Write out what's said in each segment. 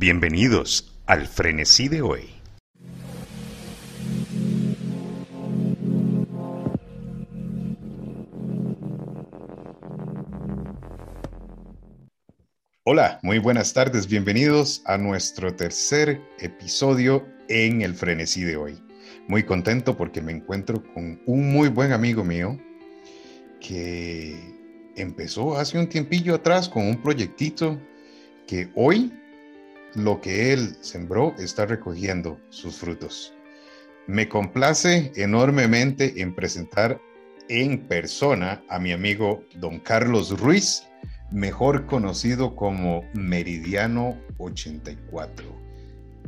Bienvenidos al frenesí de hoy. Hola, muy buenas tardes, bienvenidos a nuestro tercer episodio en el frenesí de hoy. Muy contento porque me encuentro con un muy buen amigo mío que empezó hace un tiempillo atrás con un proyectito que hoy lo que él sembró está recogiendo sus frutos. Me complace enormemente en presentar en persona a mi amigo don Carlos Ruiz, mejor conocido como Meridiano 84.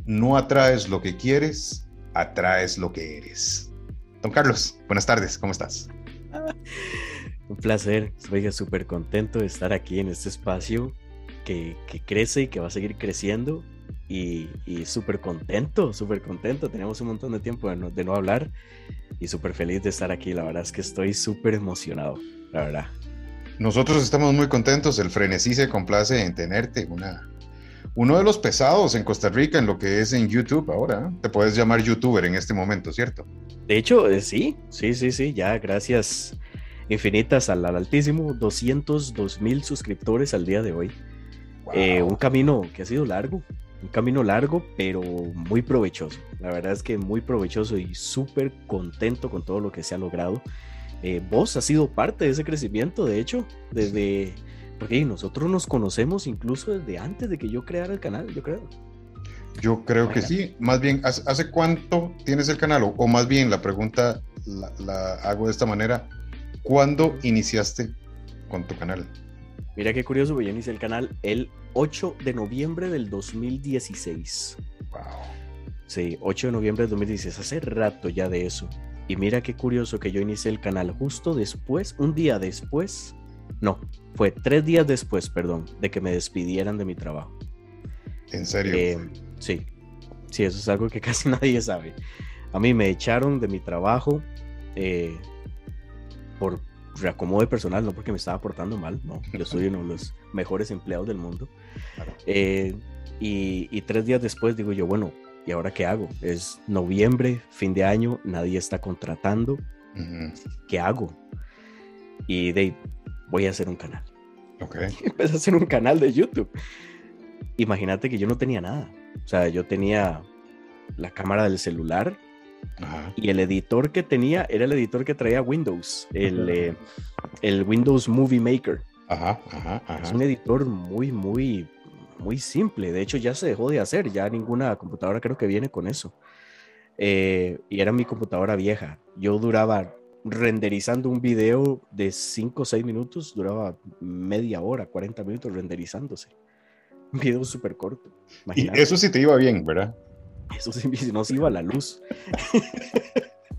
No atraes lo que quieres, atraes lo que eres. Don Carlos, buenas tardes, ¿cómo estás? Un placer, estoy súper contento de estar aquí en este espacio que, crece y que va a seguir creciendo y, súper contento, súper contento. Tenemos un montón de tiempo de no, de no hablar y súper feliz de estar aquí. La verdad es que estoy súper emocionado, la verdad. Nosotros estamos muy contentos. El frenesí se complace en tenerte. Una, uno de los pesados en Costa Rica en lo que es en YouTube ahora. Te puedes llamar youtuber en este momento, ¿cierto? De hecho, eh, sí, sí, sí, sí. Ya gracias infinitas al, al altísimo. 202 mil suscriptores al día de hoy. Eh, un camino que ha sido largo, un camino largo, pero muy provechoso. La verdad es que muy provechoso y súper contento con todo lo que se ha logrado. Eh, vos has sido parte de ese crecimiento, de hecho, desde, porque nosotros nos conocemos incluso desde antes de que yo creara el canal, yo creo. Yo creo que sí. Más bien, ¿hace, cuánto tienes el canal? O, más bien, la pregunta la hago de esta manera. ¿Cuándo iniciaste con tu canal? Mira qué curioso, yo inicié el canal el 8 de noviembre del 2016. Wow. Sí, 8 de noviembre del 2016, hace rato ya de eso. Y mira qué curioso que yo inicié el canal justo después, un día después, no, fue tres días después, perdón, de que me despidieran de mi trabajo. ¿En serio? Eh, sí, sí, eso es algo que casi nadie sabe. A mí me echaron de mi trabajo eh, por reacomodo personal, no porque me estaba portando mal, no, yo soy uno de los mejores empleados del mundo. Eh, y, tres días después digo yo, bueno, ¿y ahora qué hago? Es noviembre, fin de año, nadie está contratando, ¿qué hago? Y de voy a hacer un canal. Okay. Empecé a hacer un canal de YouTube. Imagínate que yo no tenía nada. O sea, yo tenía la cámara del celular, y el editor que tenía era el editor que traía Windows, el, eh, el Windows Movie Maker. Es un editor muy, muy, muy simple. De hecho, ya se dejó de hacer. Ya ninguna computadora creo que viene con eso. Eh, y era mi computadora vieja. Yo duraba renderizando un video de 5 o 6 minutos, duraba media hora, 40 minutos renderizándose. Un video súper corto. Y eso sí te iba bien, ¿verdad? Eso sí no se iba la luz.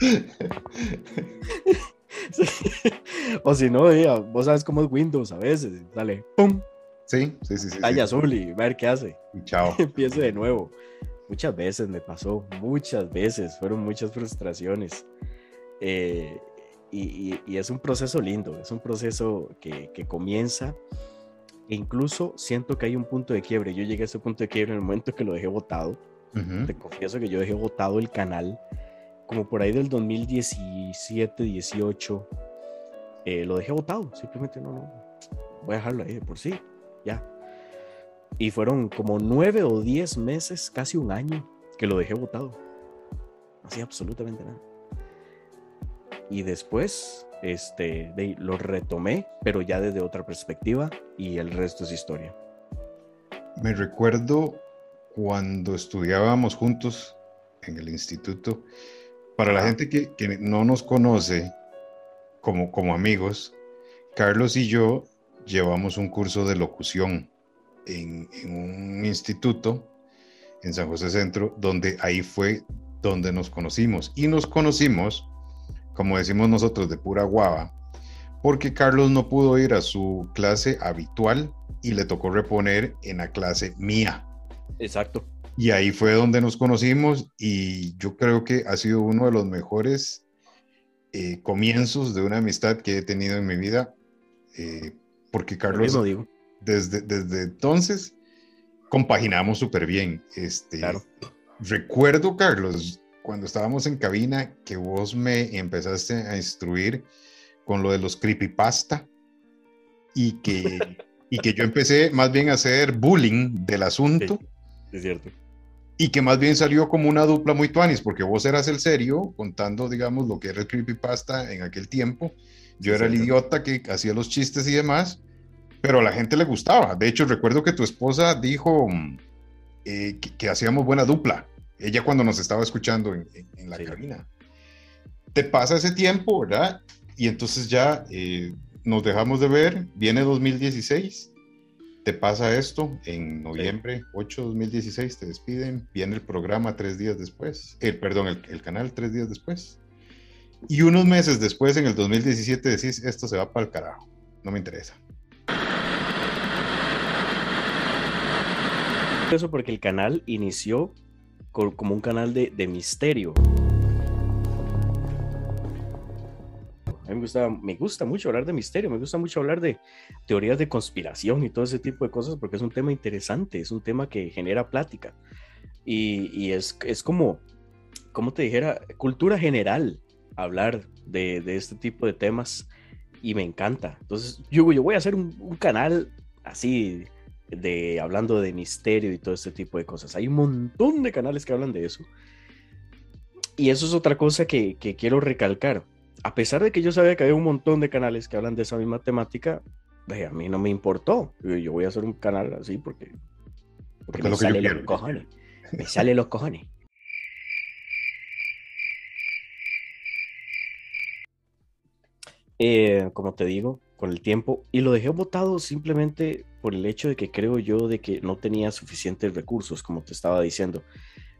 O si no, vos sabes cómo es Windows a veces. Dale, ¡pum! Sí, sí, sí. sí azul y ver qué hace. Y chao. Empiece de nuevo. Muchas veces me pasó, muchas veces. Fueron muchas frustraciones. Eh, y, es un proceso lindo, es un proceso que, que comienza. E incluso siento que hay un punto de quiebre. Yo llegué a ese punto de quiebre en el momento que lo dejé botado te confieso que yo dejé votado el canal como por ahí del 2017, 18. Eh, lo dejé votado, simplemente no, no. Voy a dejarlo ahí de por sí, ya. Y fueron como nueve o diez meses, casi un año, que lo dejé votado. No hacía absolutamente nada. Y después, este, lo retomé, pero ya desde otra perspectiva, y el resto es historia. Me recuerdo cuando estudiábamos juntos en el instituto, para la gente que, no nos conoce como, como amigos, Carlos y yo llevamos un curso de locución en, un instituto en San José Centro, donde ahí fue donde nos conocimos. Y nos conocimos, como decimos nosotros, de pura guava, porque Carlos no pudo ir a su clase habitual y le tocó reponer en la clase mía. Exacto. Y ahí fue donde nos conocimos y yo creo que ha sido uno de los mejores eh, comienzos de una amistad que he tenido en mi vida, eh, porque Carlos, digo. Desde, desde entonces, compaginamos súper bien. Este, claro. Recuerdo, Carlos, cuando estábamos en cabina, que vos me empezaste a instruir con lo de los creepypasta y que, y que yo empecé más bien a hacer bullying del asunto. Es cierto. Y que más bien salió como una dupla muy tuanis, porque vos eras el serio contando, digamos, lo que era el creepypasta en aquel tiempo. Yo era el idiota que hacía los chistes y demás, pero a la gente le gustaba. De hecho, recuerdo que tu esposa dijo eh, que, hacíamos buena dupla. Ella cuando nos estaba escuchando en, la cabina. Te pasa ese tiempo, ¿verdad? Y entonces ya eh, nos dejamos de ver, viene 2016 te pasa esto en noviembre 8 2016, te despiden, viene el programa tres días después, el, perdón, el, canal tres días después. Y unos meses después, en el 2017, decís, esto se va para el carajo, no me interesa. Eso porque el canal inició como un canal de, de misterio. Me gusta, me gusta mucho hablar de misterio, me gusta mucho hablar de teorías de conspiración y todo ese tipo de cosas porque es un tema interesante, es un tema que genera plática. Y, es, es como, como te dijera, cultura general hablar de, este tipo de temas y me encanta. Entonces, yo, yo voy a hacer un, canal así de hablando de misterio y todo este tipo de cosas. Hay un montón de canales que hablan de eso. Y eso es otra cosa que, que quiero recalcar a pesar de que yo sabía que había un montón de canales que hablan de esa misma temática, a mí no me importó. Yo voy a hacer un canal así porque, porque, me sale los cojones. Me sale los cojones. Eh, como te digo, con el tiempo, y lo dejé votado simplemente por el hecho de que creo yo de que no tenía suficientes recursos, como te estaba diciendo.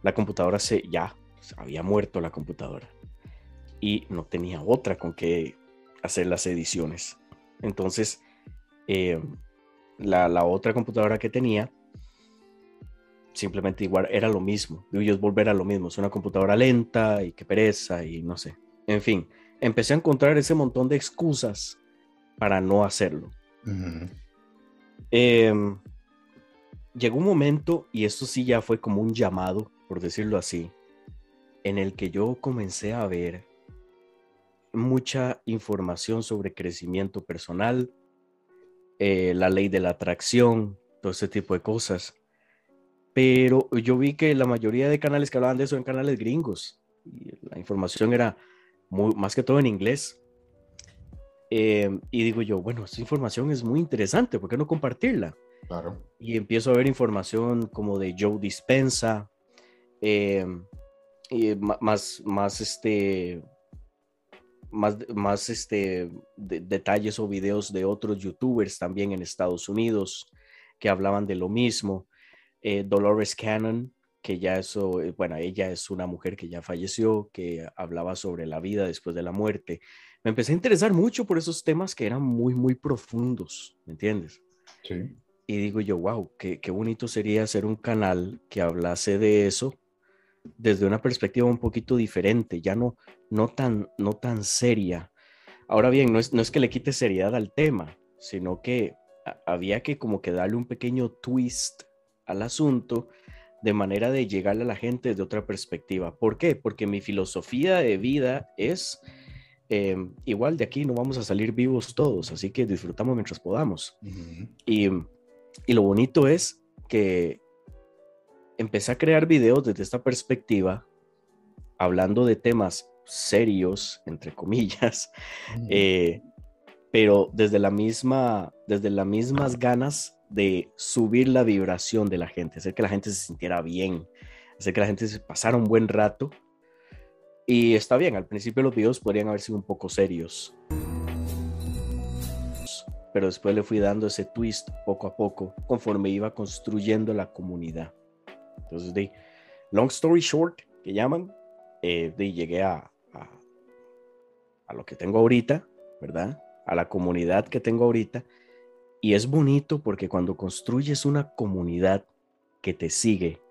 La computadora se ya había muerto la computadora y no tenía otra con que hacer las ediciones. Entonces, eh, la, otra computadora que tenía, simplemente igual era lo mismo. Yo es volver a lo mismo. Es una computadora lenta y que pereza y no sé. En fin, empecé a encontrar ese montón de excusas para no hacerlo. Em, llegó un momento, y esto sí ya fue como un llamado, por decirlo así, en el que yo comencé a ver mucha información sobre crecimiento personal, eh, la ley de la atracción, todo ese tipo de cosas. Pero yo vi que la mayoría de canales que hablaban de eso eran canales gringos. Y la información era muy, más que todo en inglés. Eh, y digo yo, bueno, esta información es muy interesante, ¿por qué no compartirla? Claro. Y empiezo a ver información como de Joe Dispensa, eh, y más, más este, más, más este, detalles o videos de otros youtubers también en Estados Unidos que hablaban de lo mismo. Eh, Dolores Cannon, que ya eso, eh, bueno, ella es una mujer que ya falleció, que hablaba sobre la vida después de la muerte. Me empecé a interesar mucho por esos temas que eran muy, muy profundos, ¿me entiendes? Sí. Y digo yo, wow, qué, qué bonito sería hacer un canal que hablase de eso desde una perspectiva un poquito diferente, ya no, no, tan, no tan seria. Ahora bien, no es, no es que le quite seriedad al tema, sino que había que como que darle un pequeño twist al asunto de manera de llegarle a la gente desde otra perspectiva. ¿Por qué? Porque mi filosofía de vida es em, igual de aquí no vamos a salir vivos todos, así que disfrutamos mientras podamos. y, y, lo bonito es que empecé a crear videos desde esta perspectiva, hablando de temas serios, entre comillas, eh, pero desde la misma, desde las mismas ganas de subir la vibración de la gente, hacer que la gente se sintiera bien, hacer que la gente se pasara un buen rato. Y está bien, al principio los videos podrían haber sido un poco serios, pero después le fui dando ese twist poco a poco conforme iba construyendo la comunidad. Entonces, de long story short, que llaman, eh, de llegué a, a, lo que tengo ahorita, ¿verdad? A la comunidad que tengo ahorita. Y es bonito porque cuando construyes una comunidad que te sigue,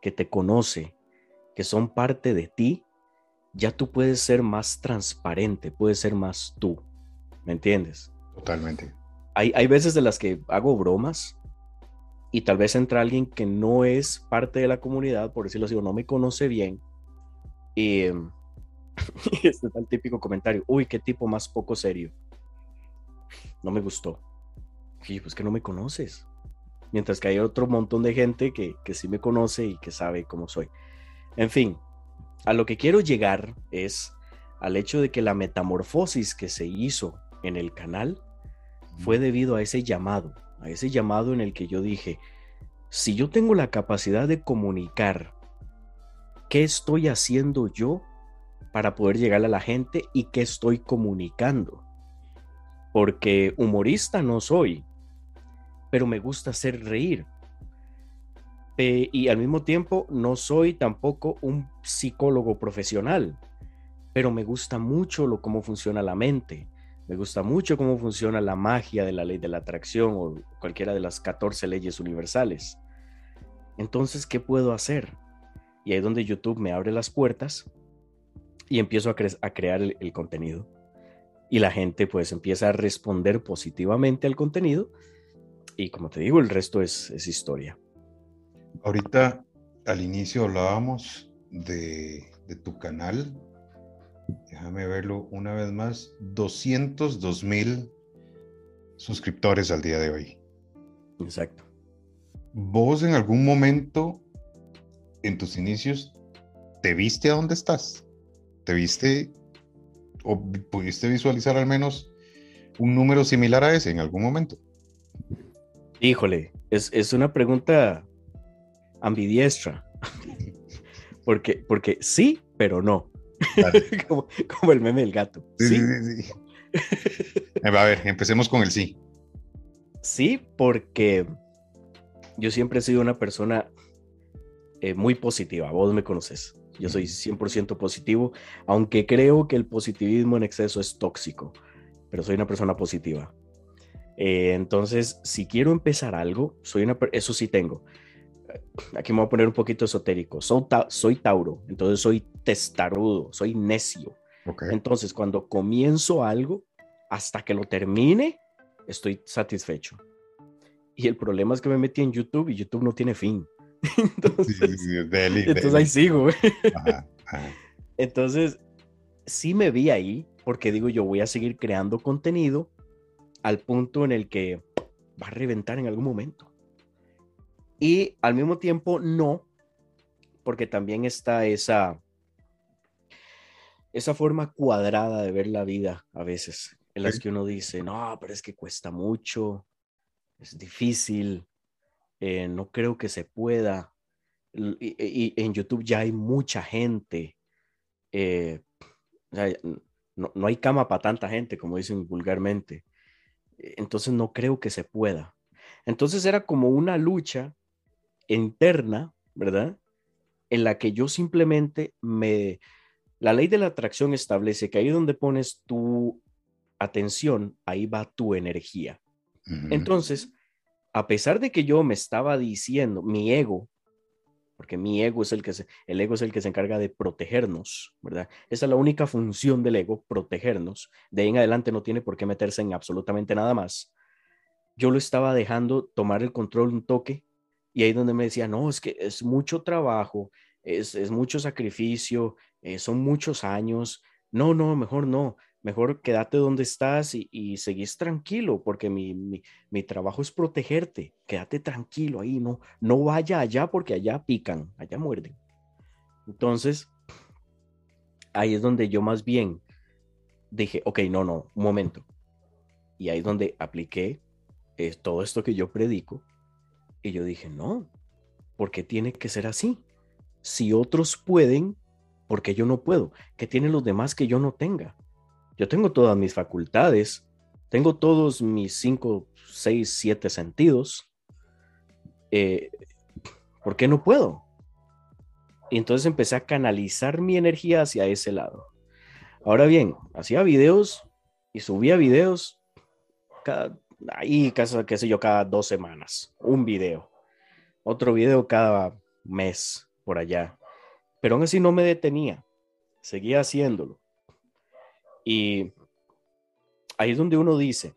que te conoce, que son parte de ti, ya tú puedes ser más transparente, puedes ser más tú. ¿Me entiendes? Totalmente. Hay, hay veces de las que hago bromas y tal vez entra alguien que no es parte de la comunidad, por decirlo así, o no me conoce bien, y, este es el típico comentario, uy, qué tipo más poco serio. No me gustó. Y pues que no me conoces. Mientras que hay otro montón de gente que, que sí me conoce y que sabe cómo soy. En fin, a lo que quiero llegar es al hecho de que la metamorfosis que se hizo en el canal fue debido a ese llamado, ese llamado en el que yo dije, si yo tengo la capacidad de comunicar qué estoy haciendo yo para poder llegar a la gente y qué estoy comunicando. Porque humorista no soy, pero me gusta hacer reír. Eh, y al mismo tiempo no soy tampoco un psicólogo profesional, pero me gusta mucho lo cómo funciona la mente. Me gusta mucho cómo funciona la magia de la ley de la atracción o cualquiera de las 14 leyes universales. Entonces, ¿qué puedo hacer? Y ahí es donde YouTube me abre las puertas y empiezo a, crear el, contenido. Y la gente pues empieza a responder positivamente al contenido. Y como te digo, el resto es, es historia. Ahorita al inicio hablábamos de, de tu canal. Déjame verlo una vez más. 202 mil suscriptores al día de hoy. Exacto. ¿Vos en algún momento, en tus inicios, te viste a dónde estás? ¿Te viste o pudiste visualizar al menos un número similar a ese en algún momento? Híjole, es, una pregunta ambidiestra. porque, porque sí, pero no. como, el meme del gato. Sí, sí, sí. A ver, empecemos con el sí. Sí, porque yo siempre he sido una persona eh, muy positiva, vos me conoces. Yo soy 100% positivo, aunque creo que el positivismo en exceso es tóxico, pero soy una persona positiva. Eh, entonces, si quiero empezar algo, soy una, eso sí tengo. Aquí me voy a poner un poquito esotérico. Soy, soy Tauro, entonces soy testarudo, soy necio. Entonces, cuando comienzo algo, hasta que lo termine, estoy satisfecho. Y el problema es que me metí en YouTube y YouTube no tiene fin. entonces, ahí sigo. Entonces, sí me vi ahí porque digo, yo voy a seguir creando contenido al punto en el que va a reventar en algún momento. Y al mismo tiempo no, porque también está esa esa forma cuadrada de ver la vida a veces, en las que uno dice, no, pero es que cuesta mucho, es difícil, eh, no creo que se pueda. Y, en YouTube ya hay mucha gente. Eh, no, no, hay cama para tanta gente, como dicen vulgarmente. Entonces no creo que se pueda. Entonces era como una lucha interna, ¿verdad? En la que yo simplemente me... La ley de la atracción establece que ahí donde pones tu atención, ahí va tu energía. Entonces, a pesar de que yo me estaba diciendo, mi ego, porque mi ego es el que se, el ego es el que se encarga de protegernos, ¿verdad? Esa es la única función del ego, protegernos. De ahí en adelante no tiene por qué meterse en absolutamente nada más. Yo lo estaba dejando tomar el control un toque y ahí donde me decía, no, es que es mucho trabajo, es, es mucho sacrificio, eh, son muchos años. No, no, mejor no mejor quédate donde estás y, seguís tranquilo, porque mi, trabajo es protegerte. Quédate tranquilo ahí, no, no vaya allá porque allá pican, allá muerden. Entonces, ahí es donde yo más bien dije, ok, no, no, un momento. Y ahí es donde apliqué eh, todo esto que yo predico. Y yo dije, no, porque tiene que ser así. Si otros pueden, porque yo no puedo? ¿Qué tienen los demás que yo no tenga? Yo tengo todas mis facultades, tengo todos mis cinco, seis, siete sentidos. Eh, ¿Por qué no puedo? Y entonces empecé a canalizar mi energía hacia ese lado. Ahora bien, hacía videos y subía videos cada, ahí, casi, qué sé yo, cada dos semanas. Un video. Otro video cada mes por allá. Pero aún así no me detenía. Seguía haciéndolo. Y ahí es donde uno dice,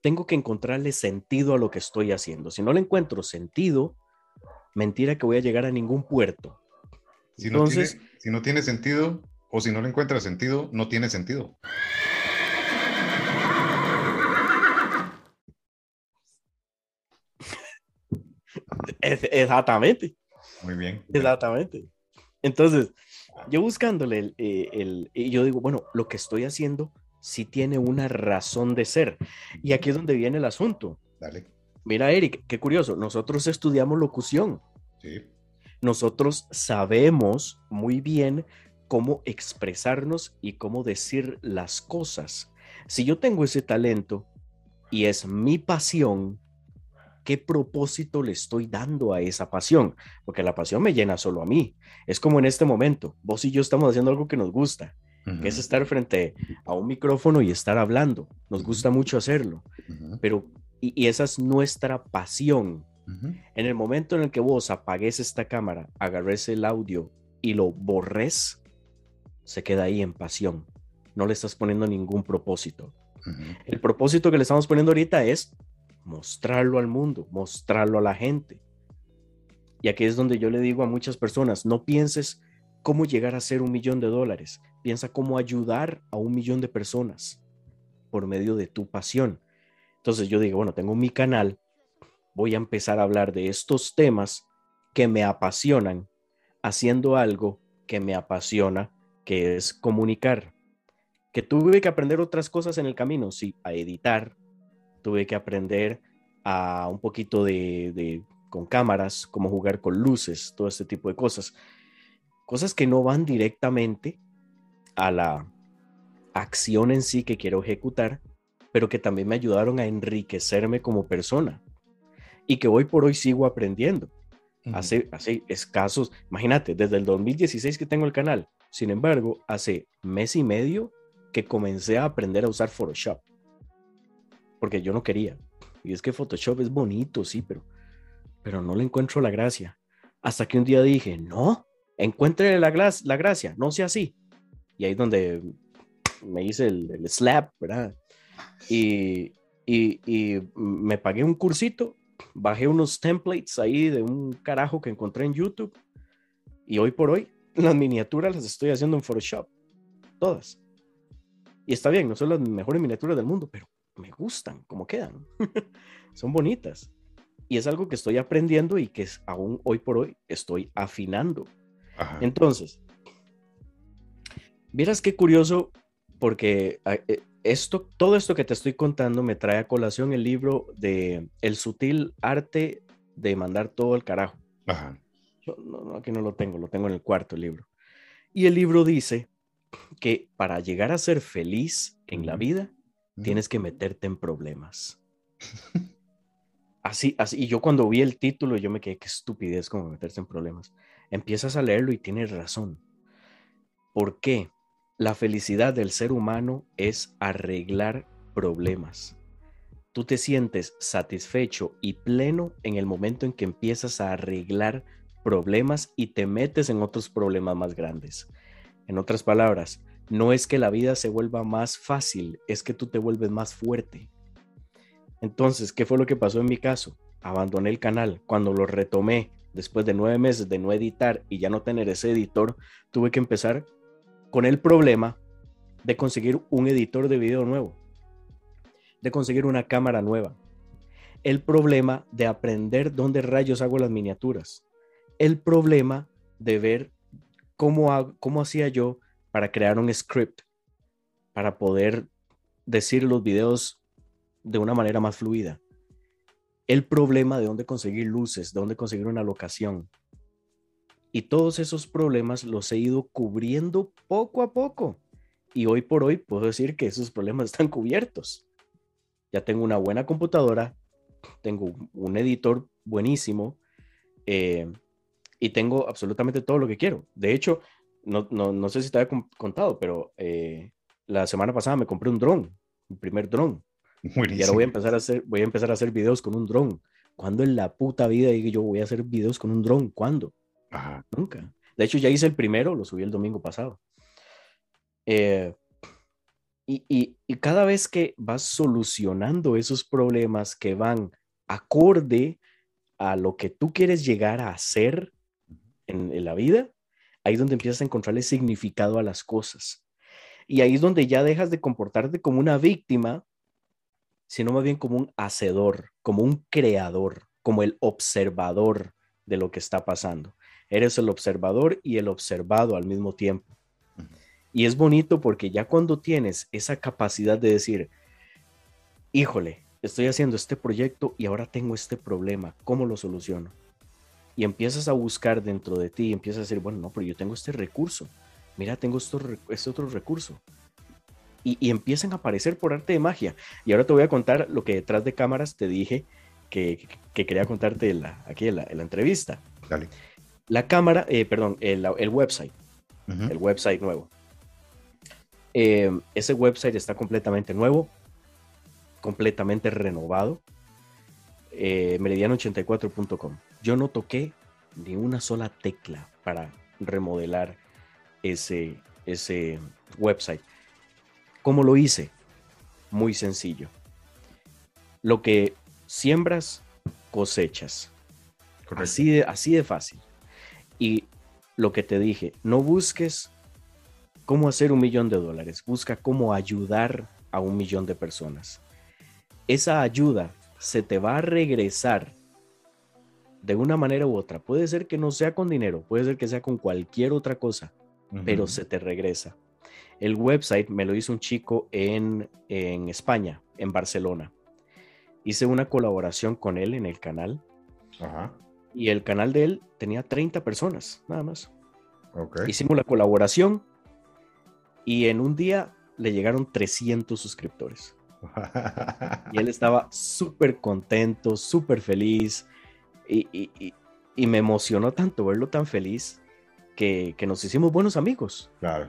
tengo que encontrarle sentido a lo que estoy haciendo. Si no le encuentro sentido, mentira que voy a llegar a ningún puerto. Si, Entonces, no tiene, si no tiene sentido o si no le encuentra sentido, no tiene sentido. Exactamente. Muy bien. Exactamente. Entonces, yo buscándole el, eh, el, y yo digo, bueno, lo que estoy haciendo sí tiene una razón de ser. Y aquí es donde viene el asunto. Dale. Mira, Eric, qué curioso. Nosotros estudiamos locución. Sí. Nosotros sabemos muy bien cómo expresarnos y cómo decir las cosas. Si yo tengo ese talento y es mi pasión, ¿qué propósito le estoy dando a esa pasión? Porque la pasión me llena solo a mí. Es como en este momento, vos y yo estamos haciendo algo que nos gusta, que es estar frente a un micrófono y estar hablando. Nos gusta mucho hacerlo, pero y, esa es nuestra pasión. En el momento en el que vos apagues esta cámara, agarres el audio y lo borres, se queda ahí en pasión. No le estás poniendo ningún propósito. El propósito que le estamos poniendo ahorita es mostrarlo al mundo, mostrarlo a la gente. Y aquí es donde yo le digo a muchas personas, no pienses cómo llegar a ser un millón de dólares, piensa cómo ayudar a un millón de personas por medio de tu pasión. Entonces yo digo, bueno, tengo mi canal, voy a empezar a hablar de estos temas que me apasionan, haciendo algo que me apasiona, que es comunicar. Que tuve que aprender otras cosas en el camino, sí, a editar, tuve que aprender a un poquito de, con cámaras, cómo jugar con luces, todo este tipo de cosas. Cosas que no van directamente a la acción en sí que quiero ejecutar, pero que también me ayudaron a enriquecerme como persona y que hoy por hoy sigo aprendiendo. Hace, hace escasos, imagínate, desde el 2016 que tengo el canal, sin embargo, hace mes y medio que comencé a aprender a usar Photoshop porque yo no quería. Y es que Photoshop es bonito, sí, pero, pero no le encuentro la gracia. Hasta que un día dije, no, encuentre la, la gracia, no sea así. Y ahí es donde me hice el, slap, ¿verdad? Y, y, y, me pagué un cursito, bajé unos templates ahí de un carajo que encontré en YouTube. Y hoy por hoy, las miniaturas las estoy haciendo en Photoshop. Todas. Y está bien, no son las mejores miniaturas del mundo, pero me gustan, como quedan. Son bonitas. Y es algo que estoy aprendiendo y que aún hoy por hoy estoy afinando. Entonces, vieras qué curioso, porque eh, esto, todo esto que te estoy contando me trae a colación el libro de El sutil arte de mandar todo al carajo. no, aquí no lo tengo, lo tengo en el cuarto libro. Y el libro dice que para llegar a ser feliz en la vida, tienes que meterte en problemas. Así, así, y yo cuando vi el título, yo me quedé, qué estupidez como meterse en problemas. Empiezas a leerlo y tienes razón. ¿Por qué? La felicidad del ser humano es arreglar problemas. Tú te sientes satisfecho y pleno en el momento en que empiezas a arreglar problemas y te metes en otros problemas más grandes. En otras palabras, no es que la vida se vuelva más fácil, es que tú te vuelves más fuerte. Entonces, ¿qué fue lo que pasó en mi caso? Abandoné el canal. Cuando lo retomé, después de nueve meses de no editar y ya no tener ese editor, tuve que empezar con el problema de conseguir un editor de video nuevo, de conseguir una cámara nueva, el problema de aprender dónde rayos hago las miniaturas, el problema de ver cómo, cómo hacía yo para crear un script, para poder decir los videos de una manera más fluida. El problema de dónde conseguir luces, de dónde conseguir una locación. Y todos esos problemas los he ido cubriendo poco a poco. Y hoy por hoy puedo decir que esos problemas están cubiertos. Ya tengo una buena computadora, tengo un editor buenísimo eh, y tengo absolutamente todo lo que quiero. De hecho, no, no, no sé si te había contado, pero eh, la semana pasada me compré un dron, mi primer dron. Y ahora voy a empezar a hacer, voy a empezar a hacer videos con un dron. ¿Cuándo en la puta vida dije yo voy a hacer videos con un dron? ¿Cuándo? Nunca. De hecho, ya hice el primero, lo subí el domingo pasado. Eh, Y, cada vez que vas solucionando esos problemas que van acorde a lo que tú quieres llegar a hacer en, en la vida, ahí es donde empiezas a encontrarle significado a las cosas. Y ahí es donde ya dejas de comportarte como una víctima, sino más bien como un hacedor, como un creador, como el observador de lo que está pasando. Eres el observador y el observado al mismo tiempo. Y es bonito porque ya cuando tienes esa capacidad de decir, híjole, estoy haciendo este proyecto y ahora tengo este problema, ¿cómo lo soluciono? Y empiezas a buscar dentro de ti y empiezas a decir, bueno, no, pero yo tengo este recurso, mira, tengo este otro recurso. Y, empiezan a aparecer por arte de magia. Y ahora te voy a contar lo que detrás de cámaras te dije que, quería contarte la, aquí en la, entrevista. Dale. La cámara, eh, perdón, el, website, el website nuevo. Eh, ese website está completamente nuevo, completamente renovado. Eh, meridiano84.com. Yo no toqué ni una sola tecla para remodelar ese, ese website. ¿Cómo lo hice? Muy sencillo. Lo que siembras, cosechas. Así de, así de fácil. Y lo que te dije, no busques cómo hacer un millón de dólares, busca cómo ayudar a un millón de personas. Esa ayuda se te va a regresar de una manera u otra. Puede ser que no sea con dinero, puede ser que sea con cualquier otra cosa, pero se te regresa. El website me lo hizo un chico en, en España, en Barcelona. Hice una colaboración con él en el canal. Y el canal de él tenía 30 personas, nada más. Hicimos la colaboración y en un día le llegaron 300 suscriptores. y él estaba súper contento, súper feliz. Y, me emocionó tanto verlo tan feliz que, nos hicimos buenos amigos. Claro.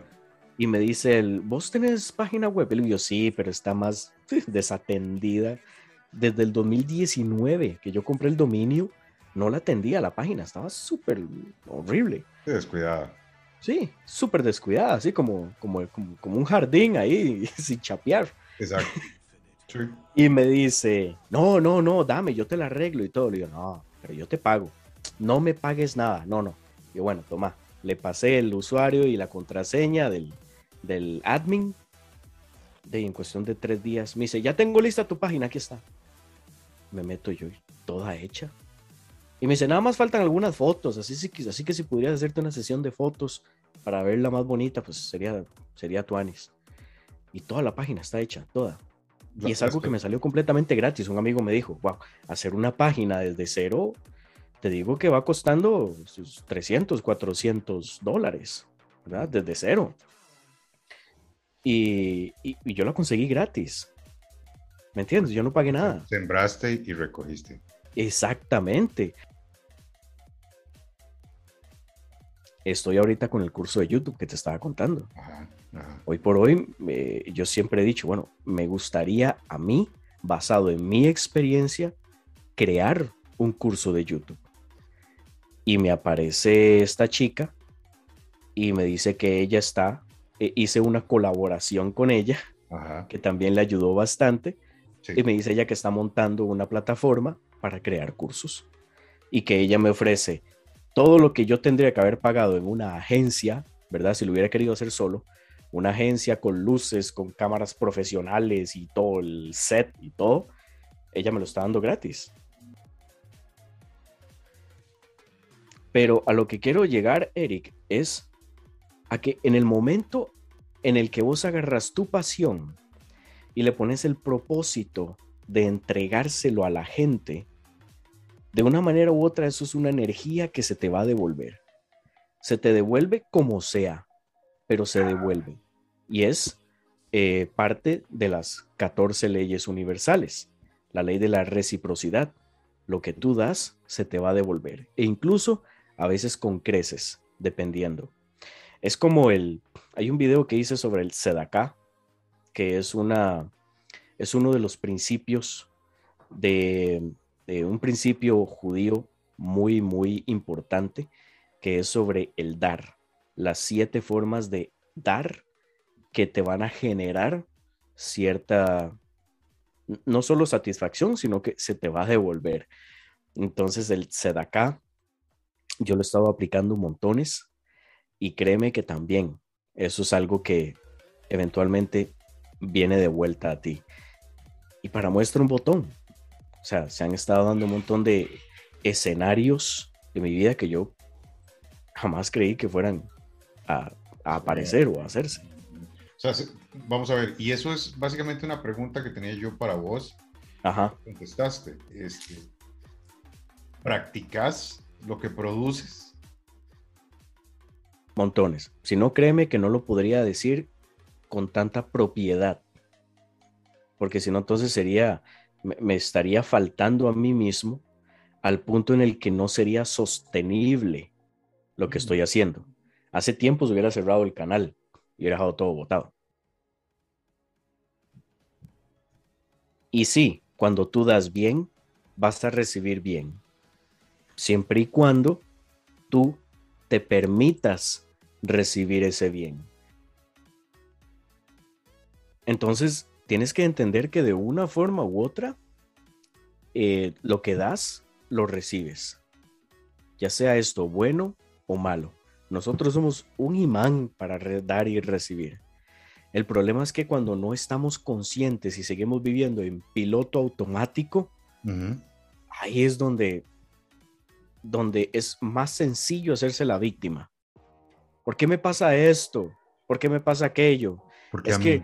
Y me dice él, ¿vos tenés página web? Él yo, sí, pero está más desatendida. Desde el 2019 que yo compré el dominio, no la atendía la página, estaba súper horrible. Descuidada. Sí, súper descuidada, así como, como, como, un jardín ahí sin chapear. Exacto. Y me dice, no, no, no, dame, yo te la arreglo y todo. Le digo, no, pero yo te pago. No me pagues nada. No, no. Y bueno, toma. Le pasé el usuario y la contraseña del, del admin. De, en cuestión de tres días. Me dice, ya tengo lista tu página, aquí está. Me meto yo, toda hecha. Y me dice, nada más faltan algunas fotos, así, así que si pudieras hacerte una sesión de fotos para verla más bonita, pues sería, sería tu anis. Y toda la página está hecha, toda. Y es algo que me salió completamente gratis. Un amigo me dijo, wow, hacer una página desde cero, te digo que va costando 300, 400 dólares, ¿verdad? Desde cero. Y, y yo la conseguí gratis. ¿Me entiendes? Yo no pagué nada. Sembraste y recogiste. Exactamente. estoy ahorita con el curso de YouTube que te estaba contando. Hoy por hoy, eh, yo siempre he dicho, bueno, me gustaría a mí, basado en mi experiencia, crear un curso de YouTube. Y me aparece esta chica y me dice que ella está, eh, hice una colaboración con ella, que también le ayudó bastante. Y me dice ella que está montando una plataforma para crear cursos y que ella me ofrece todo lo que yo tendría que haber pagado en una agencia, ¿verdad? Si lo hubiera querido hacer solo, una agencia con luces, con cámaras profesionales y todo el set y todo, ella me lo está dando gratis. Pero a lo que quiero llegar, Eric, es a que en el momento en el que vos agarras tu pasión y le pones el propósito de entregárselo a la gente, de una manera u otra, eso es una energía que se te va a devolver. Se te devuelve como sea, pero se devuelve. Y es eh, parte de las 14 leyes universales. La ley de la reciprocidad. Lo que tú das, se te va a devolver. E incluso a veces con creces, dependiendo. Es como el... Hay un video que hice sobre el Sedaká, que es una... Es uno de los principios de un principio judío muy, muy importante, que es sobre el dar, las siete formas de dar que te van a generar cierta, no solo satisfacción, sino que se te va a devolver. Entonces el Sedacá, yo lo he estado aplicando montones y créeme que también eso es algo que eventualmente viene de vuelta a ti. Y para muestra un botón, o sea, se han estado dando un montón de escenarios de mi vida que yo jamás creí que fueran a, aparecer o a hacerse. O sea, vamos a ver, y eso es básicamente una pregunta que tenía yo para vos. Ajá. Contestaste. Este, ¿Practicas lo que produces? Montones. Si no, créeme que no lo podría decir con tanta propiedad. Porque si no, entonces sería, me estaría faltando a mí mismo al punto en el que no sería sostenible lo que estoy haciendo. Hace tiempo se hubiera cerrado el canal y hubiera dejado todo botado. Y sí, cuando tú das bien, vas a recibir bien. Siempre y cuando tú te permitas recibir ese bien. Entonces, tienes que entender que de una forma u otra, eh, lo que das lo recibes. Ya sea esto bueno o malo. Nosotros somos un imán para dar y recibir. El problema es que cuando no estamos conscientes y seguimos viviendo en piloto automático, ahí es donde, donde es más sencillo hacerse la víctima. ¿Por qué me pasa esto? ¿Por qué me pasa aquello? Porque es que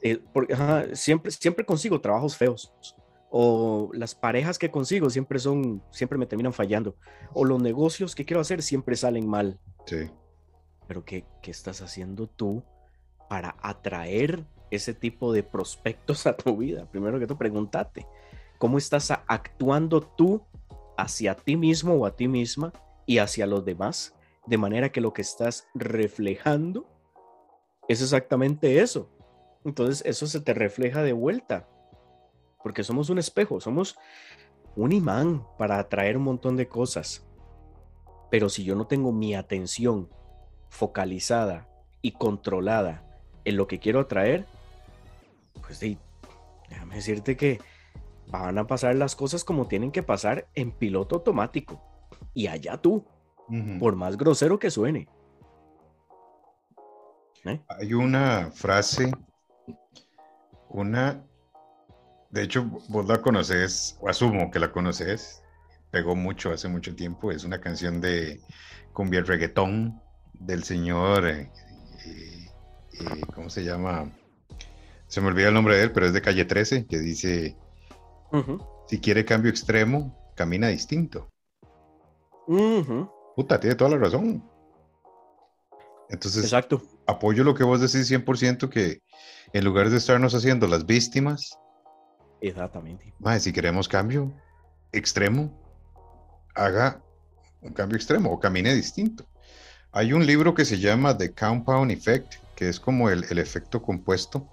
eh, siempre, siempre consigo trabajos feos o las parejas que consigo siempre son, siempre me terminan fallando, o los negocios que quiero hacer siempre salen mal. Sí. Pero ¿qué, qué estás haciendo tú para atraer ese tipo de prospectos a tu vida? Primero que tú pregúntate, ¿cómo estás actuando tú hacia ti mismo o a ti misma y hacia los demás? De manera que lo que estás reflejando es exactamente eso. Entonces eso se te refleja de vuelta porque somos un espejo, somos un imán para atraer un montón de cosas. Pero si yo no tengo mi atención focalizada y controlada en lo que quiero atraer, pues déjame decirte que van a pasar las cosas como tienen que pasar en piloto automático. Y allá tú, por más grosero que suene. ¿Eh? Hay una frase, una de hecho, vos la conoces, o asumo que la conoces, pegó mucho hace mucho tiempo, es una canción de cumbia reggaetón del señor, eh, eh, eh, ¿cómo se llama? Se me olvida el nombre de él, pero es de Calle 13, que dice, si quiere cambio extremo, camina distinto. Puta, tiene toda la razón. Entonces, Exacto. apoyo lo que vos decís 100%, que en lugar de estarnos haciendo las víctimas, Exactamente. si queremos cambio extremo, haga un cambio extremo o camine distinto. Hay un libro que se llama The Compound Effect, que es como el, efecto compuesto.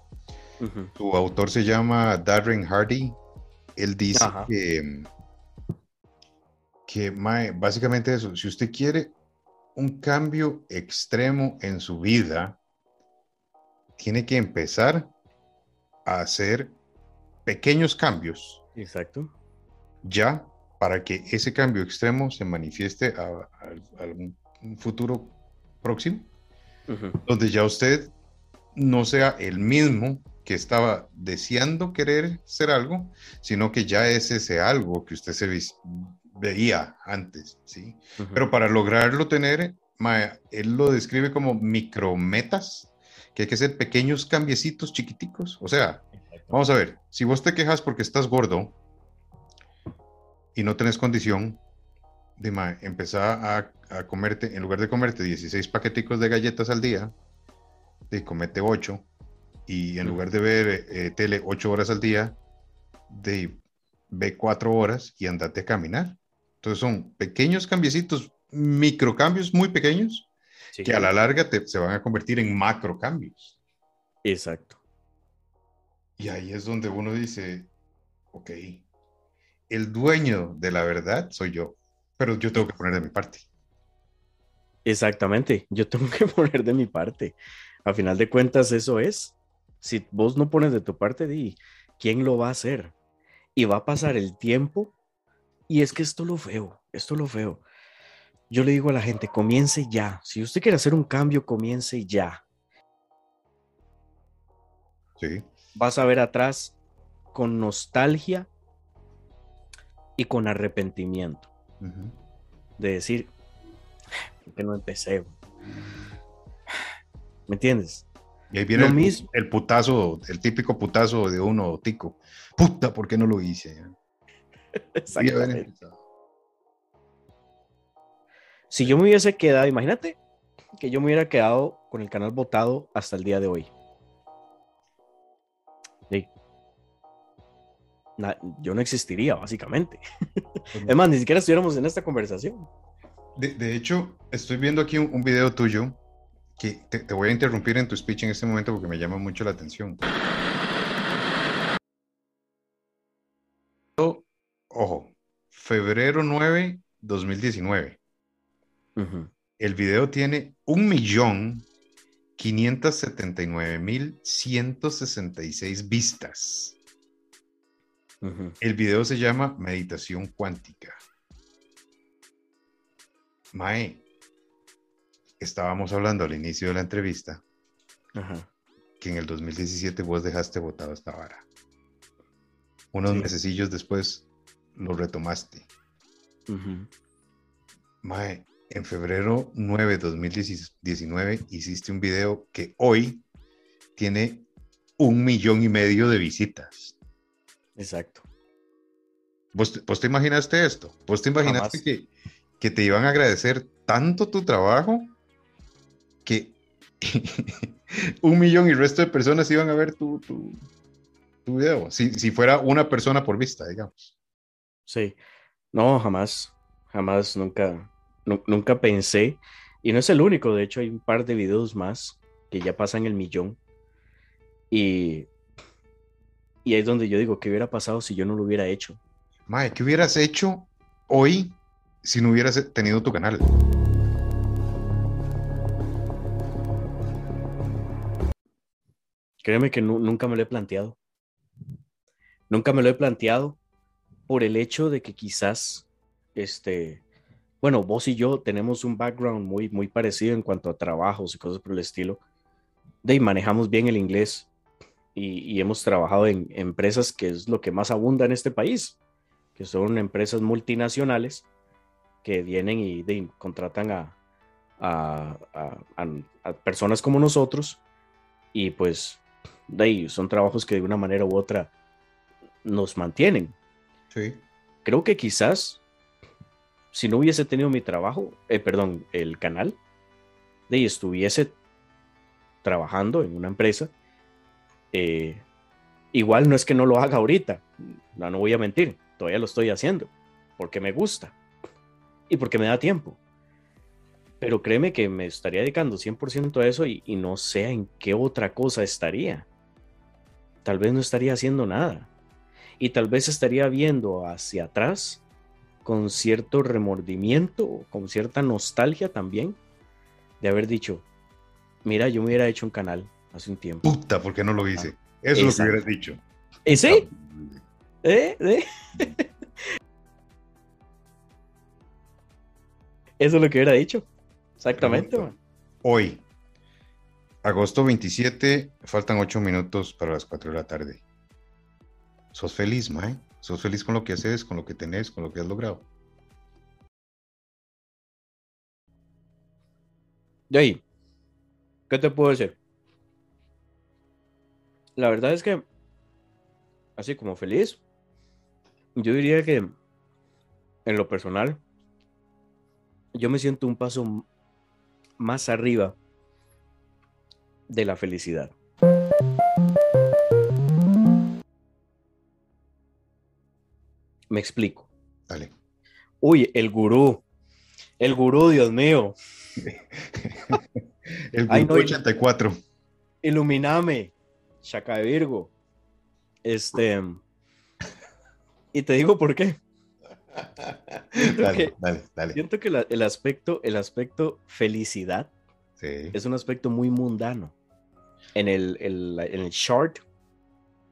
Su autor se llama Darren Hardy. Él dice que, que básicamente eso, si usted quiere un cambio extremo en su vida, tiene que empezar a hacer pequeños cambios. Exacto. Ya para que ese cambio extremo se manifieste a, un futuro próximo, donde ya usted no sea el mismo que estaba deseando querer ser algo, sino que ya es ese algo que usted se veía antes, ¿sí? Pero para lograrlo tener, él lo describe como micrometas, que hay que hacer pequeños cambiecitos chiquiticos, o sea, Vamos a ver, si vos te quejas porque estás gordo y no tenés condición, Dima, empezá a, comerte, en lugar de comerte 16 paqueticos de galletas al día, de comete 8 y en lugar de ver eh, tele 8 horas al día, de ve 4 horas y andate a caminar. Entonces son pequeños cambiecitos, microcambios muy pequeños, que a la larga se van a convertir en macro cambios. Exacto. Y ahí es donde uno dice, ok, el dueño de la verdad soy yo, pero yo tengo que poner de mi parte. Exactamente, yo tengo que poner de mi parte. A final de cuentas, eso es. Si vos no pones de tu parte, di, ¿quién lo va a hacer? Y va a pasar el tiempo. Y es que esto lo feo, esto lo feo. Yo le digo a la gente, comience ya. Si usted quiere hacer un cambio, comience ya. Sí. Vas a ver atrás con nostalgia y con arrepentimiento. De decir, que no empecé. ¿Me entiendes? Y ahí viene el, putazo, el típico putazo de uno tico. Puta, ¿por qué no lo hice? Si yo me hubiese quedado, imagínate que yo me hubiera quedado con el canal votado hasta el día de hoy. Yo no existiría, básicamente. es más, ni siquiera estuviéramos en esta conversación. De, hecho, estoy viendo aquí un, video tuyo que te, voy a interrumpir en tu speech en este momento porque me llama mucho la atención. Ojo, febrero 9, 2019. El video tiene un millón 579 mil 166 vistas. El video se llama Meditación Cuántica. Mae, estábamos hablando al inicio de la entrevista que en el 2017 vos dejaste votado esta vara. Unos mesecillos después lo retomaste. Mae, en febrero 9 de 2019 hiciste un video que hoy tiene un millón y medio de visitas. Exacto. ¿Vos, te imaginaste esto? ¿Vos te imaginaste que, que, te iban a agradecer tanto tu trabajo que un millón y resto de personas iban a ver tu, tu, video? Si, si, fuera una persona por vista, digamos. Sí, no, jamás, jamás, nunca, nunca pensé. Y no es el único, de hecho hay un par de videos más que ya pasan el millón. Y y ahí es donde yo digo, ¿qué hubiera pasado si yo no lo hubiera hecho? Mae, ¿qué hubieras hecho hoy si no hubieras tenido tu canal? Créeme que nunca me lo he planteado. Nunca me lo he planteado por el hecho de que quizás, este, bueno, vos y yo tenemos un background muy, muy parecido en cuanto a trabajos y cosas por el estilo. De manejamos bien el inglés y, hemos trabajado en empresas que es lo que más abunda en este país, que son empresas multinacionales que vienen y contratan a, a, personas como nosotros y pues de ahí son trabajos que de una manera u otra nos mantienen. Sí. Creo que quizás si no hubiese tenido mi trabajo, eh, perdón, el canal, de ahí estuviese trabajando en una empresa, eh, igual no es que no lo haga ahorita, no, no voy a mentir, todavía lo estoy haciendo, porque me gusta y porque me da tiempo. Pero créeme que me estaría dedicando 100% a eso y, y no sé en qué otra cosa estaría. Tal vez no estaría haciendo nada. Y tal vez estaría viendo hacia atrás con cierto remordimiento, con cierta nostalgia también, de haber dicho, mira, yo me hubiera hecho un canal, hace un tiempo. Puta, ¿por qué no lo hice? Eso es lo que hubieras dicho. ¿Y sí? ¿Eh? ¿Eh? Eso es lo que hubiera dicho. Exactamente. Hoy, agosto 27, faltan 8 minutos para las 4 de la tarde. ¿Sos feliz, Mae? ¿Sos feliz con lo que haces, con lo que tenés, con lo que has logrado? De ahí, ¿qué te puedo decir? La verdad es que, así como feliz, yo diría que en lo personal, yo me siento un paso más arriba de la felicidad. Me explico. Dale. Uy, el gurú. El gurú, Dios mío. el gurú 84. Iluminame. Chaca de Virgo. Este. Y te digo por qué. dale, dale, dale. Siento que el, aspecto, el aspecto felicidad es un aspecto muy mundano. en el, en el chart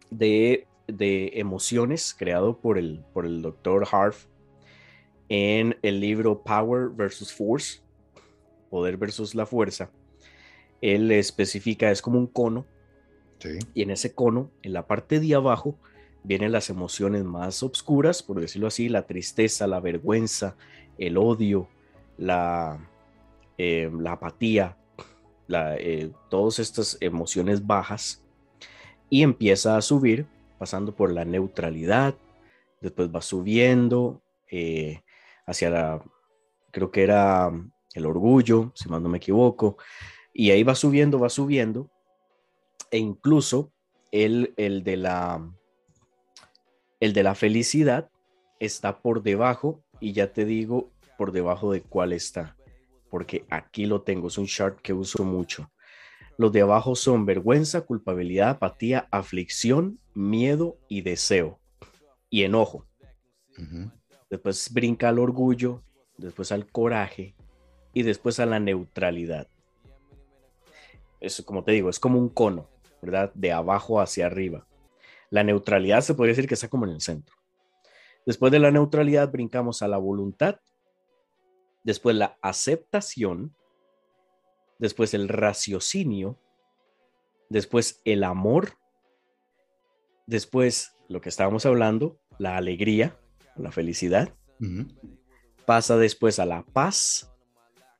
de, de, emociones creado por el, por el doctor Harf en el libro Power versus Force, Poder versus la Fuerza. Él especifica, es como un cono, y en ese cono, en la parte de abajo, vienen las emociones más obscuras, por decirlo así, la tristeza, la vergüenza, el odio, la, eh, la apatía, eh, todas estas emociones bajas. Y empieza a subir pasando por la neutralidad, después va subiendo eh, hacia la, creo que era el orgullo, si mal no me equivoco, y ahí va subiendo, va subiendo, e incluso el, el, de la, el de la felicidad está por debajo, y ya te digo por debajo de cuál está porque aquí lo tengo, es un chart que uso mucho. Los de abajo son vergüenza, culpabilidad, apatía, aflicción, miedo y deseo. Y enojo. Después brinca al orgullo, después al coraje y después a la neutralidad. Eso, como te digo, es como un cono, ¿verdad? De abajo hacia arriba. La neutralidad se podría decir que está como en el centro. Después de la neutralidad brincamos a la voluntad, después la aceptación, después el raciocinio, después el amor, después lo que estábamos hablando, la alegría, la felicidad, pasa después a la paz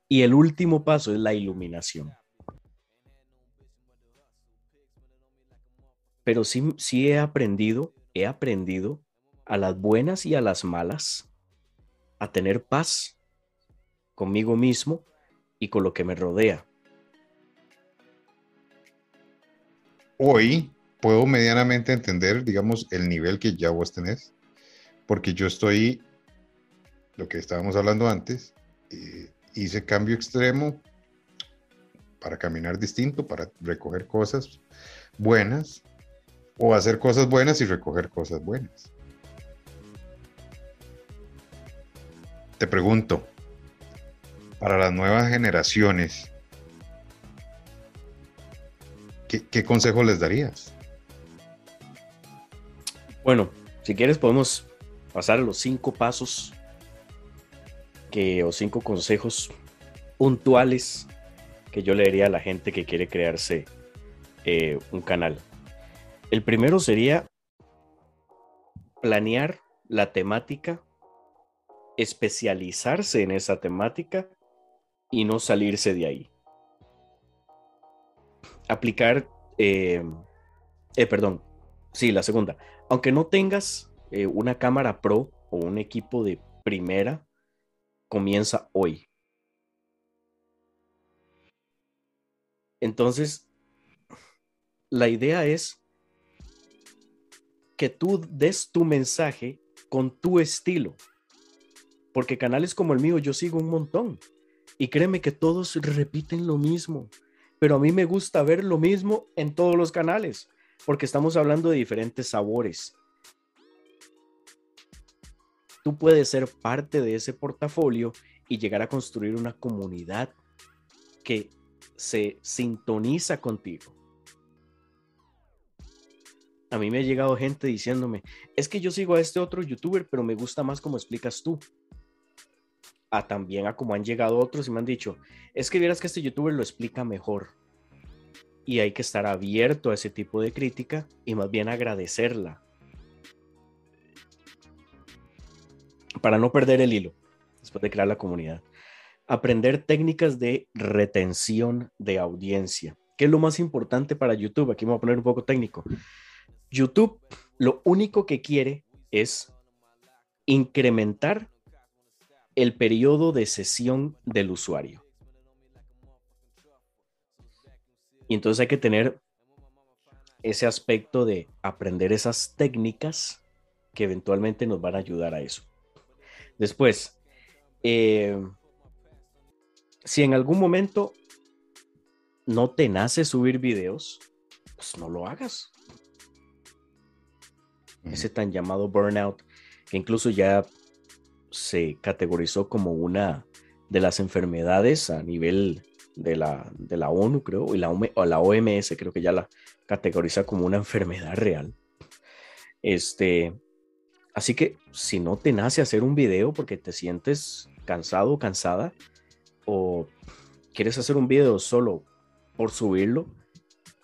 y el último paso es la iluminación. Pero sí, sí he aprendido, he aprendido a las buenas y a las malas a tener paz conmigo mismo y con lo que me rodea. Hoy puedo medianamente entender, digamos, el nivel que ya vos tenés, porque yo estoy, lo que estábamos hablando antes, eh, hice cambio extremo para caminar distinto, para recoger cosas buenas, o hacer cosas buenas y recoger cosas buenas. Te pregunto, para las nuevas generaciones, ¿qué, consejo les darías? Bueno, si quieres podemos pasar a los cinco pasos que, o cinco consejos puntuales que yo le a la gente que quiere crearse eh, un canal. El primero sería planear la temática, especializarse en esa temática y no salirse de ahí. Aplicar, eh, eh, perdón, sí, la segunda. Aunque no tengas eh, una cámara pro o un equipo de primera, comienza hoy. Entonces, la idea es que tú des tu mensaje con tu estilo. Porque canales como el mío yo sigo un montón. Y créeme que todos repiten lo mismo, pero a mí me gusta ver lo mismo en todos los canales, porque estamos hablando de diferentes sabores. Tú puedes ser parte de ese portafolio y llegar a construir una comunidad que se sintoniza contigo. A mí me ha llegado gente diciéndome, es que yo sigo a este otro youtuber, pero me gusta más como explicas tú a también a como han llegado otros y me han dicho, es que vieras que este youtuber lo explica mejor. Y hay que estar abierto a ese tipo de crítica y más bien agradecerla. Para no perder el hilo después de crear la comunidad. Aprender técnicas de retención de audiencia. ¿Qué es lo más importante para YouTube? Aquí me voy a poner un poco técnico. YouTube lo único que quiere es incrementar el periodo de sesión del usuario. Y entonces hay que tener ese aspecto de aprender esas técnicas que eventualmente nos van a ayudar a eso. Después, eh, si en algún momento no te nace subir videos, pues no lo hagas. Ese tan llamado burnout, que incluso ya se categorizó como una de las enfermedades a nivel de la, de la ONU, creo, y la, o la OMS, creo que ya la categoriza como una enfermedad real. Este, así que si no te nace hacer un video porque te sientes cansado o cansada, o quieres hacer un video solo por subirlo,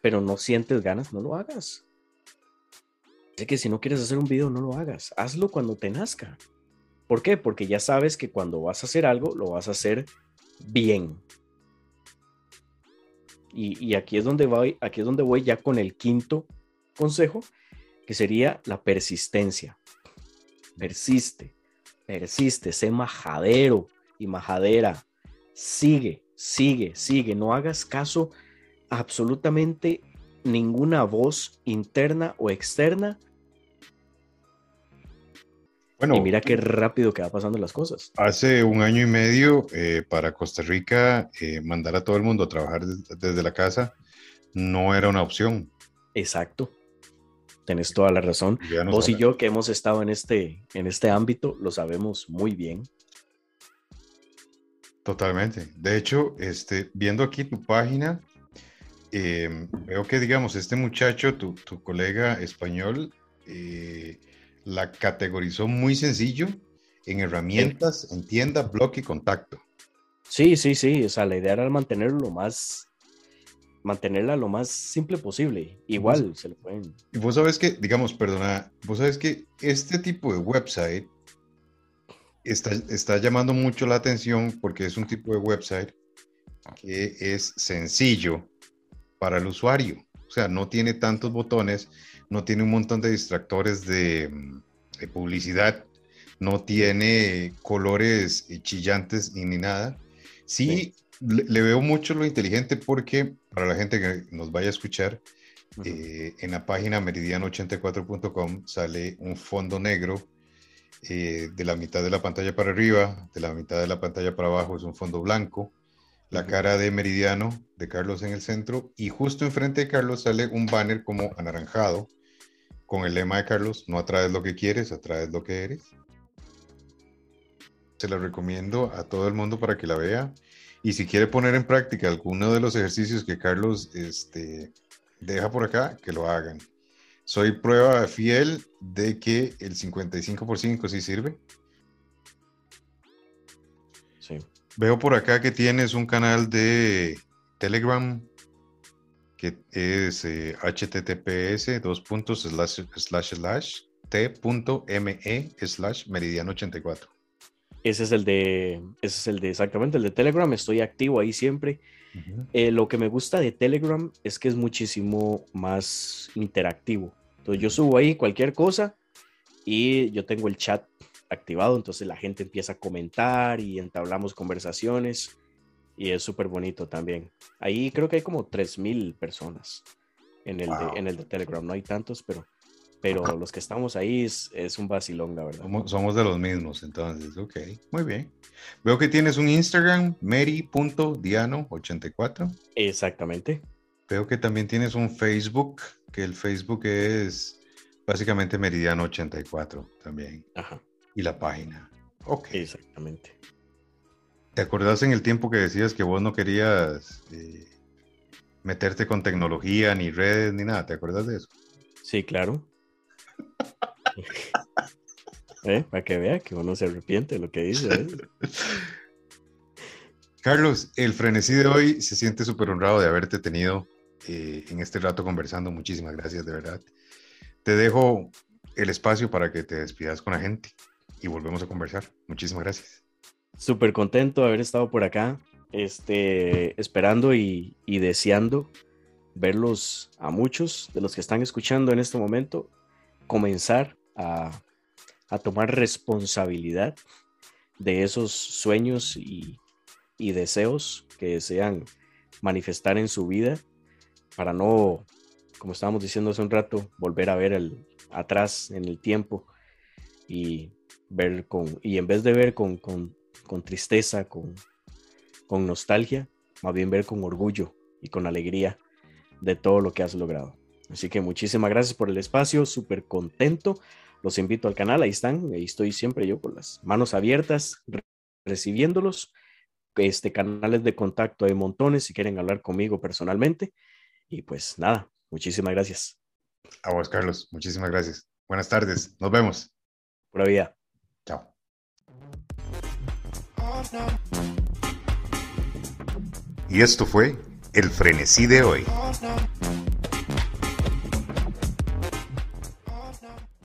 pero no sientes ganas, no lo hagas. Así que si no quieres hacer un video, no lo hagas. Hazlo cuando te nazca. ¿Por qué? Porque ya sabes que cuando vas a hacer algo, lo vas a hacer bien. Y, aquí, es donde voy, aquí es donde voy ya con el quinto consejo, que sería la persistencia. Persiste, persiste, sé majadero y majadera. Sigue, sigue, sigue. No hagas caso a absolutamente ninguna voz interna o externa bueno, y mira qué rápido que va pasando las cosas. Hace un año y medio eh, para Costa Rica eh, mandar a todo el mundo a trabajar desde la casa no era una opción. Exacto. Tenés toda la razón. Vos y yo que hemos estado en este, en este ámbito lo sabemos muy bien. Totalmente. De hecho, este, viendo aquí tu página, veo que, digamos, este muchacho, tu, tu colega español, eh, la categorizó muy sencillo en herramientas, en tienda, blog y contacto. Sí, sí, sí. O sea, la idea era mantenerlo lo más, mantenerla lo más simple posible. Igual se le pueden. Y vos sabes que, digamos, perdona, vos sabes que este tipo de website está, está llamando mucho la atención porque es un tipo de website que es sencillo para el usuario. O sea, no tiene tantos botones, no tiene un montón de distractores de, publicidad, no tiene colores chillantes ni, ni nada. Sí, Le, veo mucho lo inteligente porque para la gente que nos vaya a escuchar, eh, en la página meridiano84.com sale un fondo negro eh, de la mitad de la pantalla para arriba, de la mitad de la pantalla para abajo es un fondo blanco la cara de Meridiano de Carlos en el centro y justo enfrente de Carlos sale un banner como anaranjado con el lema de Carlos, no atraes lo que quieres, atraes lo que eres. Se la recomiendo a todo el mundo para que la vea y si quiere poner en práctica alguno de los ejercicios que Carlos este, deja por acá, que lo hagan. Soy prueba fiel de que el 55 por 5 sí sirve. Sí. Veo por acá que tienes un canal de Telegram que es https eh, dos puntos slash slash t.me slash meridiano 84. Ese es el de, ese es el de exactamente el de Telegram. Estoy activo ahí siempre. Eh, lo que me gusta de Telegram es que es muchísimo más interactivo. Entonces yo subo ahí cualquier cosa y yo tengo el chat activado, entonces la gente empieza a comentar y entablamos conversaciones y es súper bonito también. Ahí creo que hay como 3.000 personas en el, de, en el de Telegram, no hay tantos, pero, pero los que estamos ahí es, es un vacilón, la verdad. Somos, de los mismos, entonces, ok, muy bien. Veo que tienes un Instagram, mary.diano84. Exactamente. Veo que también tienes un Facebook, que el Facebook es básicamente Meridiano 84 también. Ajá y la página. Ok. Exactamente. ¿Te acordás en el tiempo que decías que vos no querías eh, meterte con tecnología, ni redes, ni nada? ¿Te acuerdas de eso? Sí, claro. ¿Eh? Para que vea que uno se arrepiente de lo que dice. ¿eh? Carlos, el frenesí de hoy se siente súper honrado de haberte tenido en este rato conversando. Muchísimas gracias, de verdad. Te dejo el espacio para que te despidas con la gente y volvemos a conversar. Muchísimas gracias. Súper contento de haber estado por acá, este, esperando y, deseando verlos a muchos de los que están escuchando en este momento, comenzar a, tomar responsabilidad de esos sueños y, deseos que desean manifestar en su vida para no, como estábamos diciendo hace un rato, volver a ver el, atrás en el tiempo y ver con, y en vez de ver con, con, con tristeza, con, con nostalgia, más bien ver con orgullo y con alegría de todo lo que has logrado. Así que muchísimas gracias por el espacio, súper contento. Los invito al canal, ahí están, ahí estoy siempre yo con las manos abiertas, recibiéndolos este, canales de contacto hay montones si quieren hablar conmigo personalmente. Y pues nada, muchísimas gracias. A vos, Carlos, muchísimas gracias. Buenas tardes, nos vemos. Pura vida. Y esto fue el frenesí de hoy.